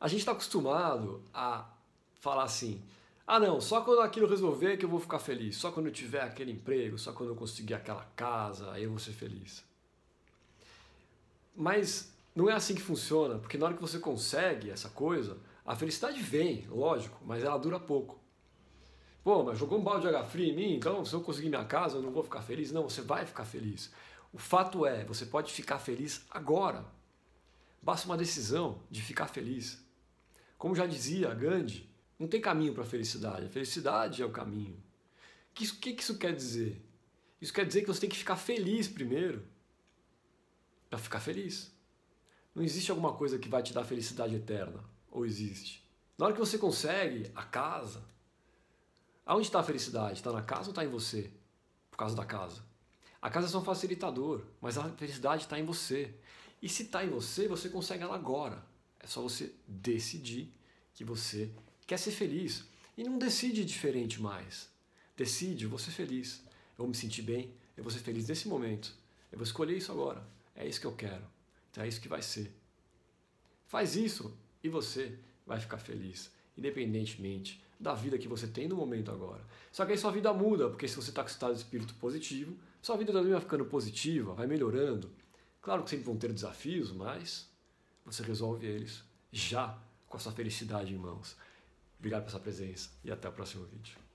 A gente está acostumado a falar assim: ah, não, só quando aquilo resolver que eu vou ficar feliz, só quando eu tiver aquele emprego, só quando eu conseguir aquela casa, aí eu vou ser feliz. Mas não é assim que funciona, porque na hora que você consegue essa coisa, a felicidade vem, lógico, mas ela dura pouco. Pô, mas jogou um balde de água fria em mim, então se eu conseguir minha casa eu não vou ficar feliz? Não, você vai ficar feliz. O fato é, você pode ficar feliz agora. Basta uma decisão de ficar feliz. Como já dizia Gandhi, não tem caminho para a felicidade. A felicidade é o caminho. O que, que, que isso quer dizer? Isso quer dizer que você tem que ficar feliz primeiro. Para ficar feliz. Não existe alguma coisa que vai te dar felicidade eterna. Ou existe? Na hora que você consegue a casa, aonde está a felicidade? Está na casa ou está em você? Por causa da casa. A casa é só um facilitador, mas a felicidade está em você. E se está em você, você consegue ela agora. É só você decidir que você quer ser feliz. E não decide diferente mais. Decide, eu vou ser feliz. Eu vou me sentir bem, eu vou ser feliz nesse momento. Eu vou escolher isso agora. É isso que eu quero. Então é isso que vai ser. Faz isso e você vai ficar feliz, independentemente da vida que você tem no momento agora. Só que aí sua vida muda, porque se você está com estado de espírito positivo, sua vida também vai ficando positiva, vai melhorando. Claro que sempre vão ter desafios, mas você resolve eles já com a sua felicidade em mãos. Obrigado pela sua presença e até o próximo vídeo.